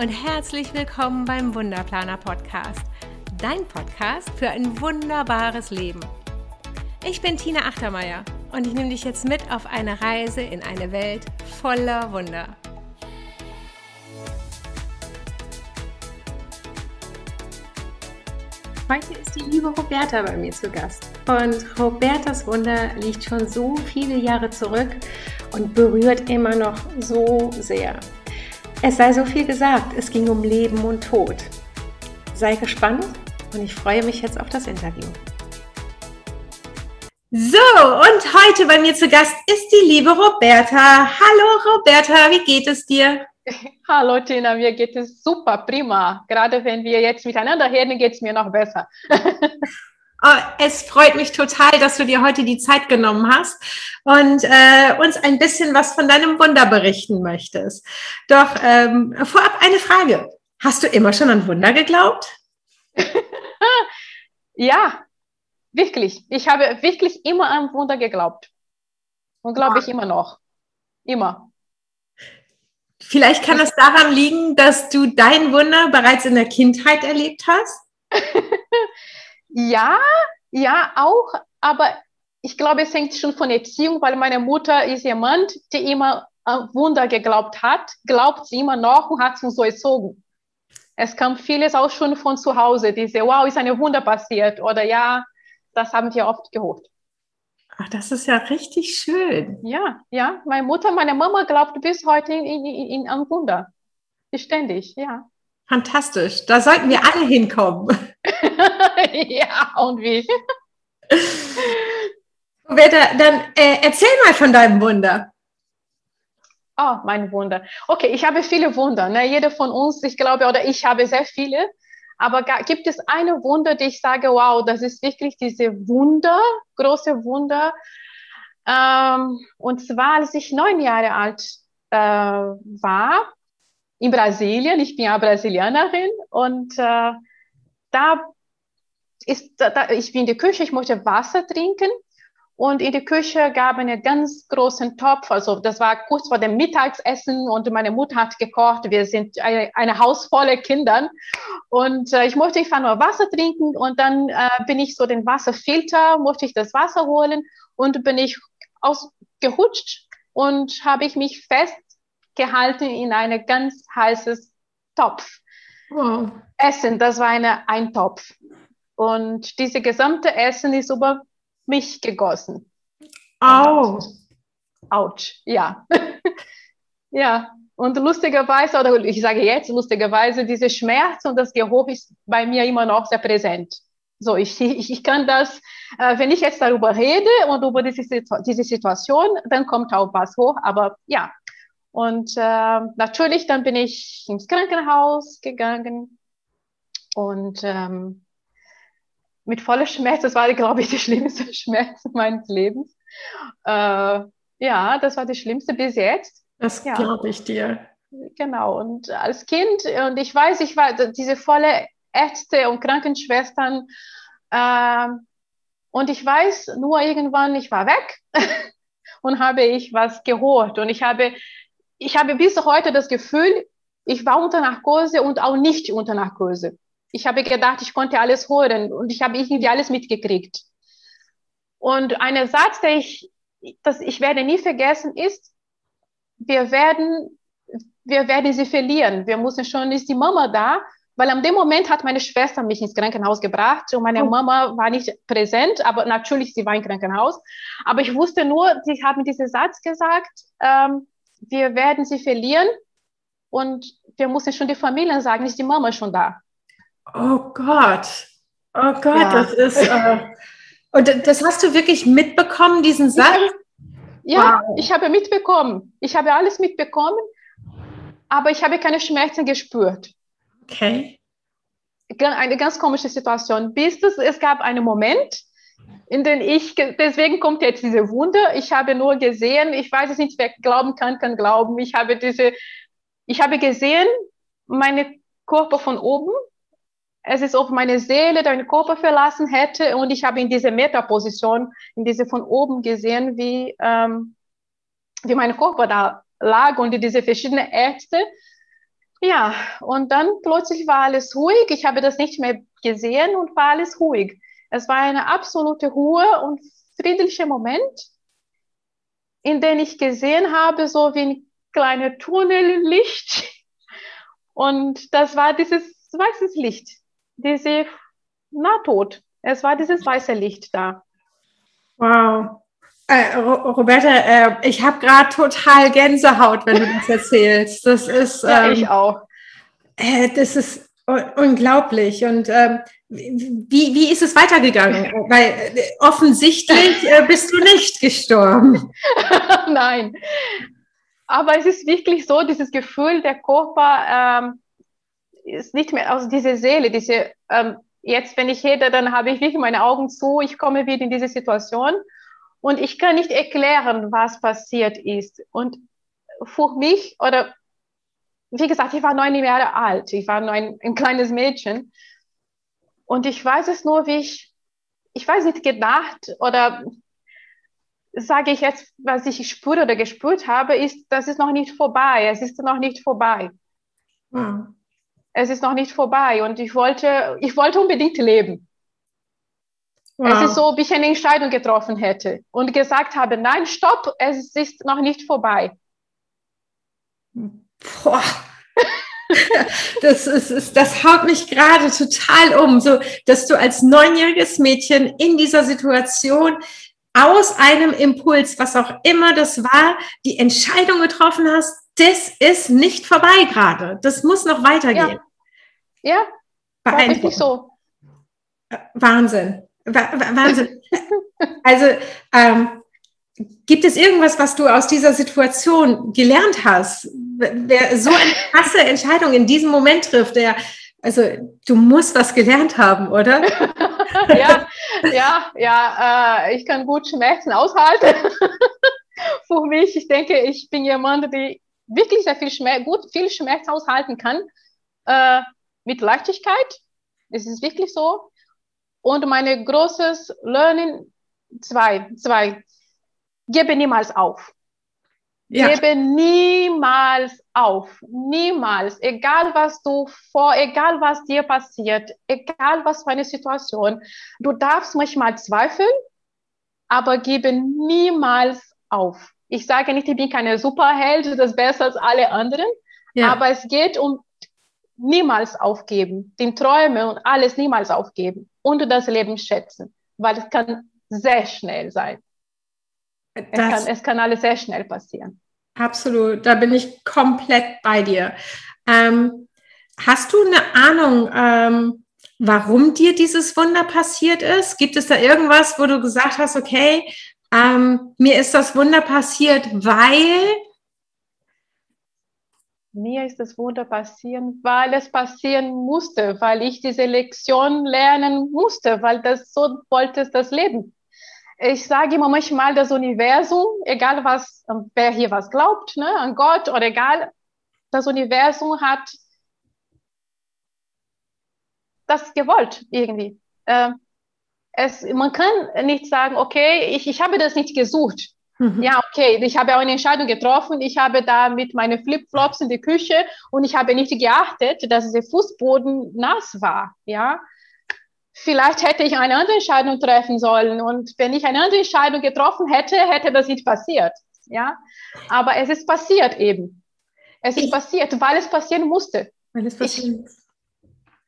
Und herzlich willkommen beim Wunderplaner Podcast, dein Podcast für ein wunderbares Leben. Ich bin Tina Achtermeier und ich nehme dich jetzt mit auf eine Reise in eine Welt voller Wunder. Heute ist die liebe Roberta bei mir zu Gast. Und Robertas Wunder liegt schon so viele Jahre zurück und berührt immer noch so sehr. Es sei so viel gesagt, es ging um Leben und Tod. Sei gespannt und ich freue mich jetzt auf das Interview. So, und heute bei mir zu Gast ist die liebe Roberta. Hallo Roberta, wie geht es dir? Hallo Tina, mir geht es super, prima. Gerade wenn wir jetzt miteinander reden, geht es mir noch besser. Oh, es freut mich total, dass du dir heute die Zeit genommen hast und äh, uns ein bisschen was von deinem Wunder berichten möchtest. Doch ähm, vorab eine Frage. Hast du immer schon an Wunder geglaubt? ja, wirklich. Ich habe wirklich immer an Wunder geglaubt. Und glaube ich immer noch. Immer. Vielleicht kann es daran liegen, dass du dein Wunder bereits in der Kindheit erlebt hast? Ja, ja, auch, aber ich glaube, es hängt schon von Erziehung, weil meine Mutter ist jemand, die immer an Wunder geglaubt hat, glaubt sie immer noch und hat uns so erzogen. Es kam vieles auch schon von zu Hause, diese, wow, ist eine Wunder passiert oder ja, das haben wir oft gehört. Ach, das ist ja richtig schön. Ja, ja, meine Mutter, meine Mama glaubt bis heute in, in, in, an Wunder. Ständig, ja. Fantastisch. Da sollten wir alle hinkommen. ja, und wie? Roberta, dann äh, erzähl mal von deinem Wunder. Oh, mein Wunder. Okay, ich habe viele Wunder. Ne? Jeder von uns, ich glaube, oder ich habe sehr viele. Aber gibt es eine Wunder, die ich sage, wow, das ist wirklich diese Wunder, große Wunder. Ähm, und zwar, als ich neun Jahre alt äh, war, in Brasilien. Ich bin ja Brasilianerin und äh, da ist, da, ich bin in der Küche, ich möchte Wasser trinken und in der Küche gab es einen ganz großen Topf. Also das war kurz vor dem Mittagsessen und meine Mutter hat gekocht. Wir sind eine, eine Haus voller Kindern und äh, ich möchte einfach nur Wasser trinken und dann äh, bin ich so den Wasserfilter, möchte ich das Wasser holen und bin ich ausgehutscht und habe ich mich fest gehalten in ein ganz heißes Topf. Wow. Essen, das war eine Eintopf. Und diese gesamte Essen ist über mich gegossen. Au. Autsch, ja. ja, und lustigerweise, oder ich sage jetzt lustigerweise, dieser Schmerz und das Geruch ist bei mir immer noch sehr präsent. So, ich, ich, ich kann das, äh, wenn ich jetzt darüber rede und über diese, diese Situation, dann kommt auch was hoch. Aber ja, und äh, natürlich, dann bin ich ins Krankenhaus gegangen und ähm, mit voller Schmerz, das war, glaube ich, der schlimmste Schmerz meines Lebens. Äh, ja, das war das Schlimmste bis jetzt. Das ja. glaube ich dir. Genau, und als Kind, und ich weiß, ich war diese volle Ärzte und Krankenschwestern, äh, und ich weiß nur irgendwann, ich war weg und habe ich was gehört und ich habe ich habe bis heute das Gefühl, ich war unter Narkose und auch nicht unter Narkose. Ich habe gedacht, ich konnte alles hören und ich habe irgendwie alles mitgekriegt. Und ein Satz, der ich, das ich werde nie vergessen, ist, wir werden, wir werden sie verlieren. Wir müssen schon, ist die Mama da? Weil an dem Moment hat meine Schwester mich ins Krankenhaus gebracht und meine Mama war nicht präsent, aber natürlich, sie war im Krankenhaus. Aber ich wusste nur, sie haben diesen Satz gesagt, ähm, wir werden sie verlieren und wir müssen schon die Familien sagen, ist die Mama schon da. Oh Gott, oh Gott, ja. das ist. Äh, und das hast du wirklich mitbekommen, diesen Satz? ja, wow. ich habe mitbekommen. Ich habe alles mitbekommen, aber ich habe keine Schmerzen gespürt. Okay. Eine ganz komische Situation. Bis es, es gab einen Moment, in denen ich, deswegen kommt jetzt diese Wunder. Ich habe nur gesehen, ich weiß es nicht, wer glauben kann, kann glauben. Ich habe diese, ich habe gesehen, meine Körper von oben. Es ist, ob meine Seele deinen Körper verlassen hätte und ich habe in diese Metaposition, in diese von oben gesehen, wie, ähm, wie mein Körper da lag und diese verschiedenen Ärzte Ja, und dann plötzlich war alles ruhig. Ich habe das nicht mehr gesehen und war alles ruhig. Es war eine absolute Ruhe und friedlicher Moment, in dem ich gesehen habe, so wie ein kleines Tunnellicht. Und das war dieses weißes Licht, diese Nahtod. Es war dieses weiße Licht da. Wow. Äh, Roberta, äh, ich habe gerade total Gänsehaut, wenn du das erzählst. Das ist. Ähm, ja, ich auch. Äh, das ist unglaublich. Und ähm, wie, wie ist es weitergegangen? Weil äh, offensichtlich äh, bist du nicht gestorben. Nein. Aber es ist wirklich so, dieses Gefühl, der Körper ähm, ist nicht mehr, also diese Seele, diese, ähm, jetzt, wenn ich rede, dann habe ich wirklich meine Augen zu, ich komme wieder in diese Situation und ich kann nicht erklären, was passiert ist. Und für mich, oder wie gesagt, ich war neun Jahre alt, ich war nur ein, ein kleines Mädchen. Und ich weiß es nur, wie ich, ich weiß nicht, gedacht oder sage ich jetzt, was ich spüre oder gespürt habe, ist, das ist noch nicht vorbei. Es ist noch nicht vorbei. Hm. Es ist noch nicht vorbei. Und ich wollte, ich wollte unbedingt leben. Wow. Es ist so, ob ich eine Entscheidung getroffen hätte und gesagt habe, nein, stopp, es ist noch nicht vorbei. Boah. Das, ist, das haut mich gerade total um, so dass du als neunjähriges Mädchen in dieser Situation aus einem Impuls, was auch immer das war, die Entscheidung getroffen hast, das ist nicht vorbei gerade. Das muss noch weitergehen. Ja, ja war wirklich so. Wahnsinn. Wahnsinn. Also ähm, gibt es irgendwas, was du aus dieser Situation gelernt hast? Wer so eine krasse Entscheidung in diesem Moment trifft, der, also du musst was gelernt haben, oder? ja, ja, ja, äh, ich kann gut Schmerzen aushalten. Für mich, ich denke, ich bin jemand, der wirklich sehr viel Schmerz, gut viel Schmerz aushalten kann, äh, mit Leichtigkeit. Es ist wirklich so. Und mein großes Learning, zwei, zwei, gebe niemals auf. Ja. Gebe niemals auf. Niemals. Egal was du vor, egal was dir passiert, egal was für eine Situation. Du darfst manchmal zweifeln, aber gebe niemals auf. Ich sage nicht, ich bin keine Superheld, das ist besser als alle anderen. Ja. Aber es geht um niemals aufgeben, den Träume und alles niemals aufgeben und das Leben schätzen, weil es kann sehr schnell sein. Es kann, es kann, alles sehr schnell passieren. Absolut, da bin ich komplett bei dir. Ähm, hast du eine Ahnung, ähm, warum dir dieses Wunder passiert ist? Gibt es da irgendwas, wo du gesagt hast, okay, ähm, mir ist das Wunder passiert, weil mir ist das Wunder passieren, weil es passieren musste, weil ich diese Lektion lernen musste, weil das so wollte es das Leben. Ich sage immer manchmal, das Universum, egal was, wer hier was glaubt, ne, an Gott oder egal, das Universum hat das gewollt irgendwie. Äh, es, man kann nicht sagen, okay, ich, ich habe das nicht gesucht. Mhm. Ja, okay, ich habe auch eine Entscheidung getroffen. Ich habe da mit meinen Flipflops in die Küche und ich habe nicht geachtet, dass der Fußboden nass war. Ja, vielleicht hätte ich eine andere Entscheidung treffen sollen und wenn ich eine andere Entscheidung getroffen hätte, hätte das nicht passiert. Ja, aber es ist passiert eben. Es ist ich, passiert, weil es passieren musste. Weil es passiert.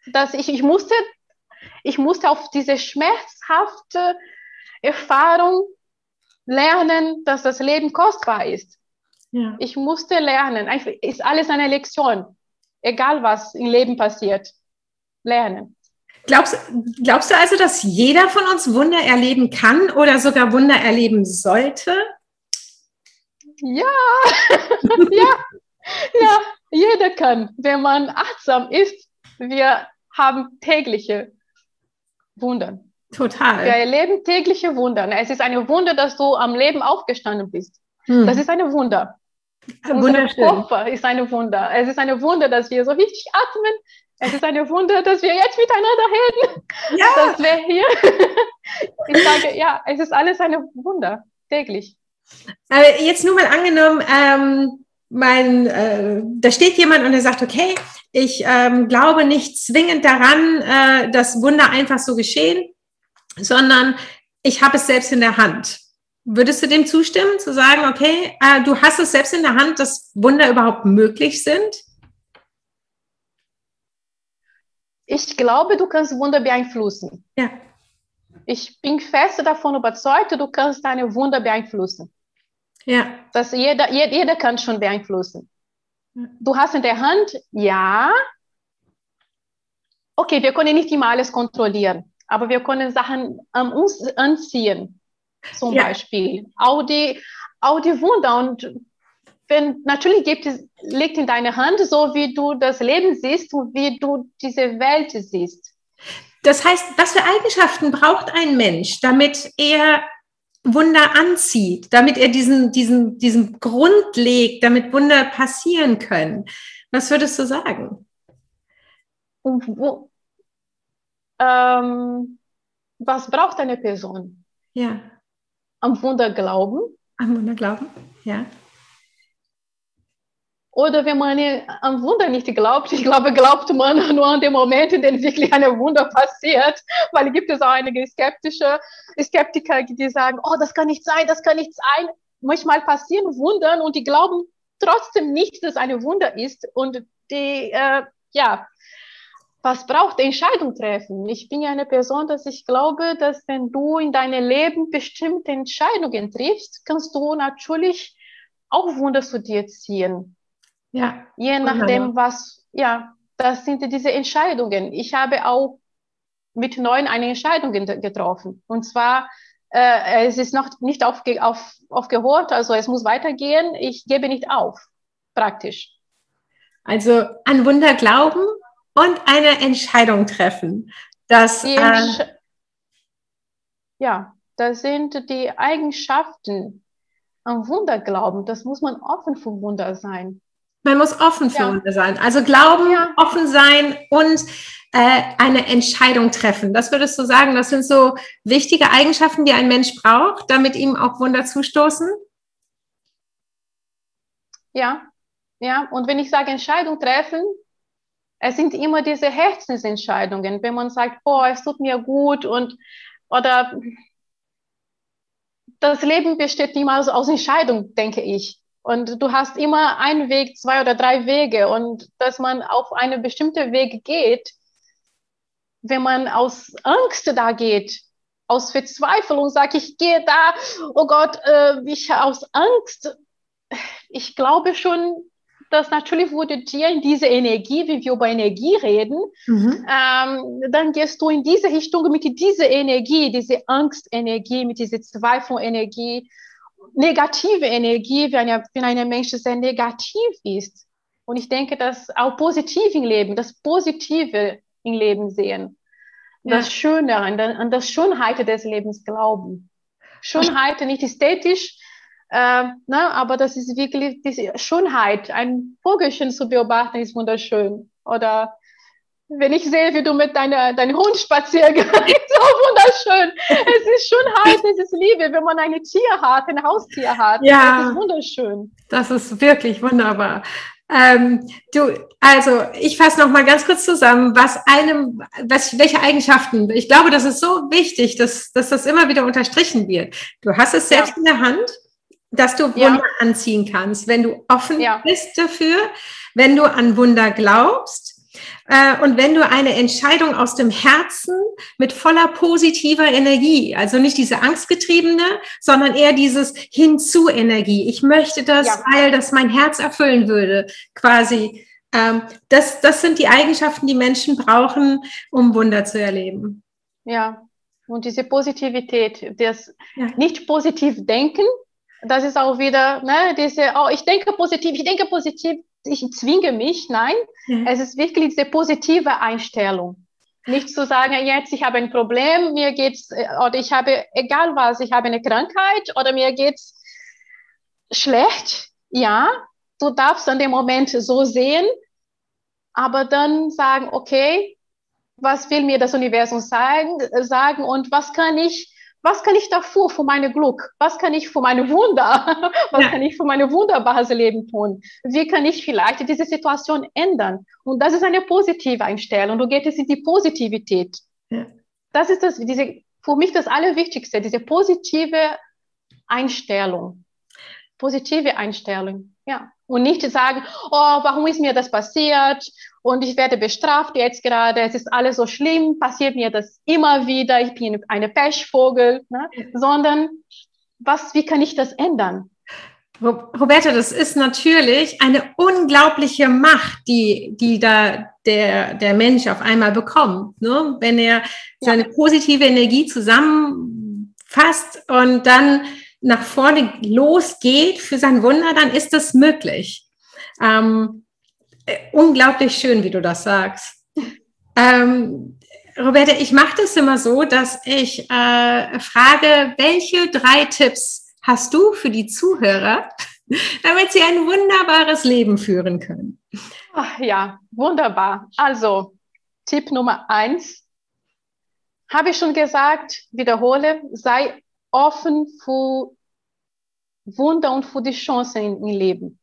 Ich, dass ich, ich musste, ich musste auf diese schmerzhafte Erfahrung lernen, dass das Leben kostbar ist. Ja. Ich musste lernen. Ist alles eine Lektion. Egal was im Leben passiert. Lernen. Glaubst, glaubst du also, dass jeder von uns Wunder erleben kann oder sogar Wunder erleben sollte? Ja, ja, ja, jeder kann, wenn man achtsam ist. Wir haben tägliche Wunder. Total. Wir erleben tägliche Wunder. Es ist ein Wunder, dass du am Leben aufgestanden bist. Hm. Das ist ein Wunder. Unser Körper ist ein Wunder. Es ist ein Wunder, dass wir so richtig atmen. Es ist ein Wunder, dass wir jetzt miteinander reden. Ja. Dass wir hier. ich sage, ja, es ist alles ein Wunder, täglich. Aber jetzt nur mal angenommen, ähm, mein, äh, da steht jemand und er sagt, okay, ich ähm, glaube nicht zwingend daran, äh, dass Wunder einfach so geschehen, sondern ich habe es selbst in der Hand. Würdest du dem zustimmen, zu sagen, okay, äh, du hast es selbst in der Hand, dass Wunder überhaupt möglich sind? Ich glaube, du kannst Wunder beeinflussen. Ja. Ich bin fest davon überzeugt, du kannst deine Wunder beeinflussen. Ja. Das jeder, jeder, jeder kann schon beeinflussen. Du hast in der Hand, ja. Okay, wir können nicht immer alles kontrollieren, aber wir können Sachen an uns anziehen. Zum ja. Beispiel. Auch die, auch die Wunder. Und wenn, natürlich gibt es, liegt in deiner Hand, so wie du das Leben siehst und wie du diese Welt siehst. Das heißt, was für Eigenschaften braucht ein Mensch, damit er Wunder anzieht, damit er diesen, diesen, diesen Grund legt, damit Wunder passieren können. Was würdest du sagen? Und ähm, was braucht eine Person? Ja. Am Wunder glauben. Am Wunder glauben, ja. Oder wenn man an Wunder nicht glaubt, ich glaube, glaubt man nur an den Moment, in dem wirklich ein Wunder passiert, weil gibt es auch einige skeptische Skeptiker, die sagen, oh, das kann nicht sein, das kann nicht sein. Manchmal passieren Wundern und die glauben trotzdem nicht, dass eine Wunder ist und die, äh, ja, was braucht Entscheidung treffen? Ich bin ja eine Person, dass ich glaube, dass wenn du in deinem Leben bestimmte Entscheidungen triffst, kannst du natürlich auch Wunder zu dir ziehen. Ja. Je nachdem, was, ja, das sind diese Entscheidungen. Ich habe auch mit neun eine Entscheidung getroffen. Und zwar, äh, es ist noch nicht aufge auf, aufgehört, also es muss weitergehen. Ich gebe nicht auf, praktisch. Also an Wunder glauben und eine Entscheidung treffen. Das, äh, ja, das sind die Eigenschaften an Wunder glauben. Das muss man offen für Wunder sein. Man muss offen für ja. Wunder sein. Also glauben, ja. offen sein und äh, eine Entscheidung treffen. Das würdest du sagen, das sind so wichtige Eigenschaften, die ein Mensch braucht, damit ihm auch Wunder zustoßen? Ja, ja. Und wenn ich sage Entscheidung treffen, es sind immer diese Herzensentscheidungen. Wenn man sagt, boah, es tut mir gut und oder das Leben besteht niemals aus Entscheidung, denke ich. Und du hast immer einen Weg, zwei oder drei Wege. Und dass man auf eine bestimmte Weg geht, wenn man aus Angst da geht, aus Verzweiflung sagt, ich gehe da, oh Gott, äh, ich aus Angst. Ich glaube schon, dass natürlich wurde dir in diese Energie, wie wir über Energie reden, mhm. ähm, dann gehst du in diese Richtung mit dieser Energie, diese Angstenergie, mit dieser Zweifelenergie negative Energie, wenn, ja, wenn ein Mensch sehr negativ ist. Und ich denke, dass auch positiv im Leben, das Positive im Leben sehen, ja. das Schöne, an, an das Schönheit des Lebens glauben. Schönheit nicht ästhetisch, äh, ne, aber das ist wirklich diese Schönheit. Ein Vogelchen zu beobachten ist wunderschön. Oder wenn ich sehe, wie du mit deiner, deinem Hund spazieren gehst, so wunderschön. Es ist Schönheit, es ist Liebe, wenn man ein Tier hat, ein Haustier hat. Ja, das ist wunderschön. Das ist wirklich wunderbar. Ähm, du, also ich fasse noch mal ganz kurz zusammen, was einem, was, welche Eigenschaften. Ich glaube, das ist so wichtig, dass, dass das immer wieder unterstrichen wird. Du hast es selbst ja. in der Hand, dass du Wunder ja. anziehen kannst, wenn du offen ja. bist dafür, wenn du an Wunder glaubst äh, und wenn du eine Entscheidung aus dem Herzen mit voller positiver Energie, also nicht diese angstgetriebene, sondern eher dieses Hinzu-Energie. Ich möchte das, ja. weil das mein Herz erfüllen würde, quasi. Ähm, das, das sind die Eigenschaften, die Menschen brauchen, um Wunder zu erleben. Ja, und diese Positivität, das ja. nicht positiv denken, das ist auch wieder, ne, diese, oh, ich denke positiv, ich denke positiv, ich zwinge mich, nein, mhm. es ist wirklich diese positive Einstellung. Nicht zu sagen, jetzt ich habe ein Problem, mir geht's, äh, oder ich habe, egal was, ich habe eine Krankheit oder mir geht's schlecht. Ja, du darfst an dem Moment so sehen, aber dann sagen, okay, was will mir das Universum sagen, sagen und was kann ich was kann ich dafür für meine Glück? Was kann ich für meine Wunder? Was ja. kann ich für meine wunderbares Leben tun? Wie kann ich vielleicht diese Situation ändern? Und das ist eine positive Einstellung. Du gehst in die Positivität. Ja. Das ist das, diese, für mich das Allerwichtigste, diese positive Einstellung. Positive Einstellung, ja. Und nicht sagen, oh, warum ist mir das passiert? Und ich werde bestraft jetzt gerade, es ist alles so schlimm, passiert mir das immer wieder, ich bin eine Pechvogel, ne? sondern was, wie kann ich das ändern? Roberta, das ist natürlich eine unglaubliche Macht, die, die da der, der Mensch auf einmal bekommt. Ne? Wenn er seine positive Energie zusammenfasst und dann nach vorne losgeht für sein Wunder, dann ist das möglich. Ähm, äh, unglaublich schön, wie du das sagst. Ähm, Roberta, ich mache das immer so, dass ich äh, frage, welche drei Tipps hast du für die Zuhörer, damit sie ein wunderbares Leben führen können? Ach, ja, wunderbar. Also, Tipp Nummer eins, habe ich schon gesagt, wiederhole, sei offen für Wunder und für die Chancen im Leben.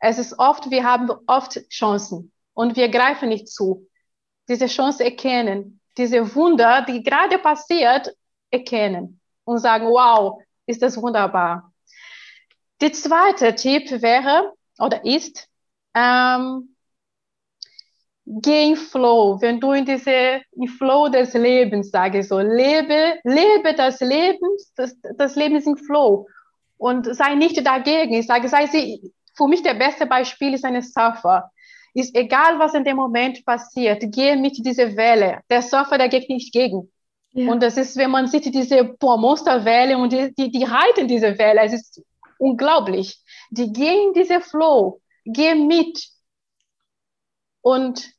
Es ist oft, wir haben oft Chancen und wir greifen nicht zu. Diese Chance erkennen, diese Wunder, die gerade passiert, erkennen und sagen, wow, ist das wunderbar. Der zweite Tipp wäre oder ist, ähm, geh in Flow, wenn du in diese in Flow des Lebens, sage ich so, lebe, lebe das Leben, das, das Leben ist in Flow und sei nicht dagegen. Ich sage, sei sie, für mich der beste Beispiel ist eine Surfer. Ist egal, was in dem Moment passiert, geh mit dieser Welle. Der Surfer, der geht nicht gegen. Ja. Und das ist, wenn man sieht, diese boah, Monsterwelle und die, die, die reiten diese Welle, es ist unglaublich. Die gehen diese Flow, geh mit und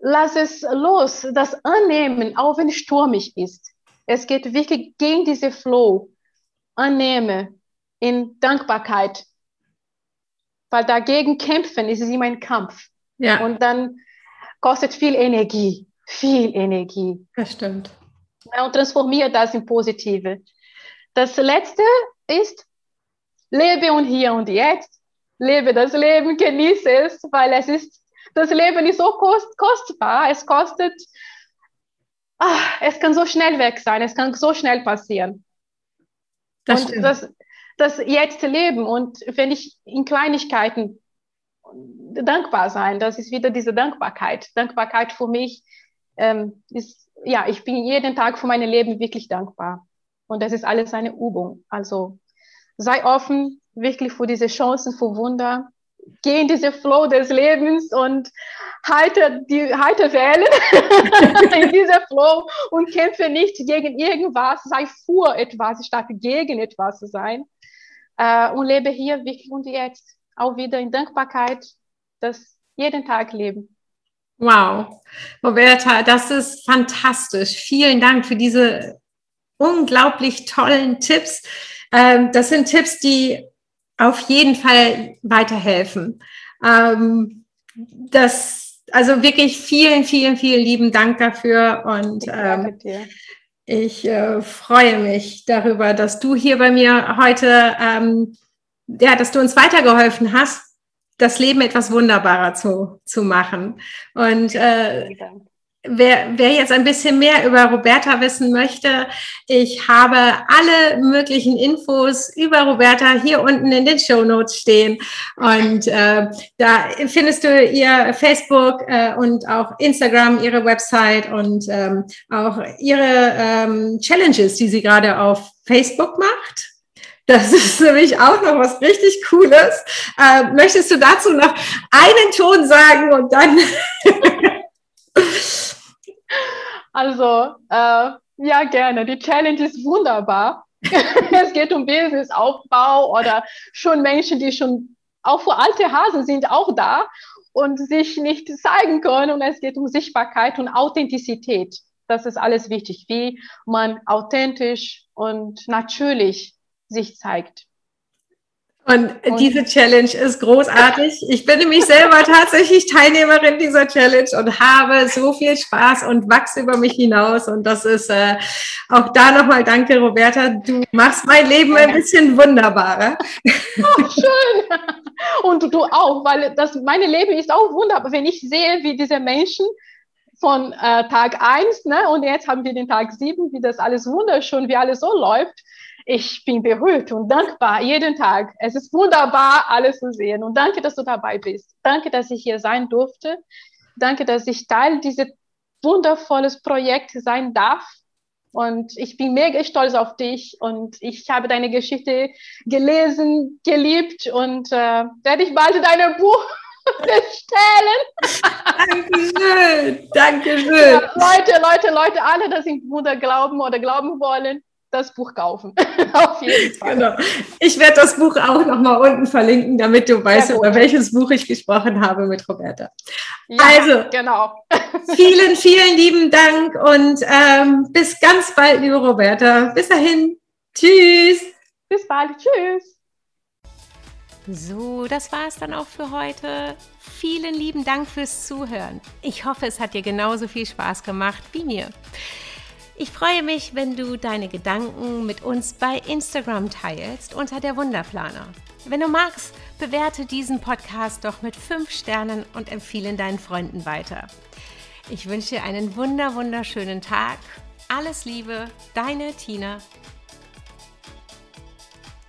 lass es los, das annehmen, auch wenn es stürmisch ist. Es geht wirklich gegen diese Flow. Annehme in Dankbarkeit. Weil dagegen kämpfen ist es immer ein Kampf. Ja. Und dann kostet viel Energie, viel Energie. Das stimmt und transformiere das in Positive. Das letzte ist, lebe und hier und jetzt, lebe das Leben, genieße es, weil es ist, das Leben ist so kost, kostbar, es kostet, ach, es kann so schnell weg sein, es kann so schnell passieren. Das und das, das jetzt leben und wenn ich in Kleinigkeiten dankbar sein, das ist wieder diese Dankbarkeit. Dankbarkeit für mich ähm, ist ja, ich bin jeden Tag für mein Leben wirklich dankbar. Und das ist alles eine Übung. Also sei offen wirklich für diese Chancen, für Wunder. Geh in diese Flow des Lebens und halte die halte Wellen in dieser Flow und kämpfe nicht gegen irgendwas, sei vor etwas statt gegen etwas zu sein. Äh, und lebe hier wirklich und jetzt auch wieder in Dankbarkeit, das jeden Tag leben. Wow, Roberta, das ist fantastisch. Vielen Dank für diese unglaublich tollen Tipps. Ähm, das sind Tipps, die auf jeden Fall weiterhelfen. Ähm, das, also wirklich vielen, vielen, vielen lieben Dank dafür und ähm, ich äh, freue mich darüber, dass du hier bei mir heute, ähm, ja, dass du uns weitergeholfen hast das Leben etwas wunderbarer zu, zu machen. Und äh, wer, wer jetzt ein bisschen mehr über Roberta wissen möchte, ich habe alle möglichen Infos über Roberta hier unten in den Show Notes stehen. Und äh, da findest du ihr Facebook äh, und auch Instagram, ihre Website und ähm, auch ihre ähm, Challenges, die sie gerade auf Facebook macht. Das ist nämlich auch noch was richtig Cooles. Äh, möchtest du dazu noch einen Ton sagen und dann? also, äh, ja, gerne. Die Challenge ist wunderbar. es geht um Businessaufbau oder schon Menschen, die schon auch vor alte Hasen sind, auch da und sich nicht zeigen können. Und es geht um Sichtbarkeit und Authentizität. Das ist alles wichtig, wie man authentisch und natürlich sich zeigt. Und, und diese Challenge ist großartig. Ich bin nämlich selber tatsächlich Teilnehmerin dieser Challenge und habe so viel Spaß und wachse über mich hinaus. Und das ist äh, auch da nochmal danke, Roberta. Du machst mein Leben ein bisschen wunderbarer. Oh, schön. Und du auch, weil das meine Leben ist auch wunderbar, wenn ich sehe, wie diese Menschen von äh, Tag 1, ne, und jetzt haben wir den Tag 7, wie das alles wunderschön, wie alles so läuft ich bin berührt und dankbar jeden Tag. Es ist wunderbar, alles zu sehen. Und danke, dass du dabei bist. Danke, dass ich hier sein durfte. Danke, dass ich Teil dieses wundervolles Projekt sein darf. Und ich bin mega stolz auf dich und ich habe deine Geschichte gelesen, geliebt und äh, werde ich bald dein Buch bestellen. Dankeschön, Dankeschön. Ja, Leute, Leute, Leute, alle, die im Wunder glauben oder glauben wollen, das Buch kaufen. Auf jeden Fall. Genau. Ich werde das Buch auch nochmal unten verlinken, damit du weißt, über welches Buch ich gesprochen habe mit Roberta. Ja, also, genau. vielen, vielen lieben Dank und ähm, bis ganz bald, liebe Roberta. Bis dahin. Tschüss. Bis bald. Tschüss. So, das war es dann auch für heute. Vielen lieben Dank fürs Zuhören. Ich hoffe, es hat dir genauso viel Spaß gemacht wie mir. Ich freue mich, wenn du deine Gedanken mit uns bei Instagram teilst unter der Wunderplaner. Wenn du magst, bewerte diesen Podcast doch mit 5 Sternen und empfehle deinen Freunden weiter. Ich wünsche dir einen wunder wunderschönen Tag. Alles Liebe, deine Tina.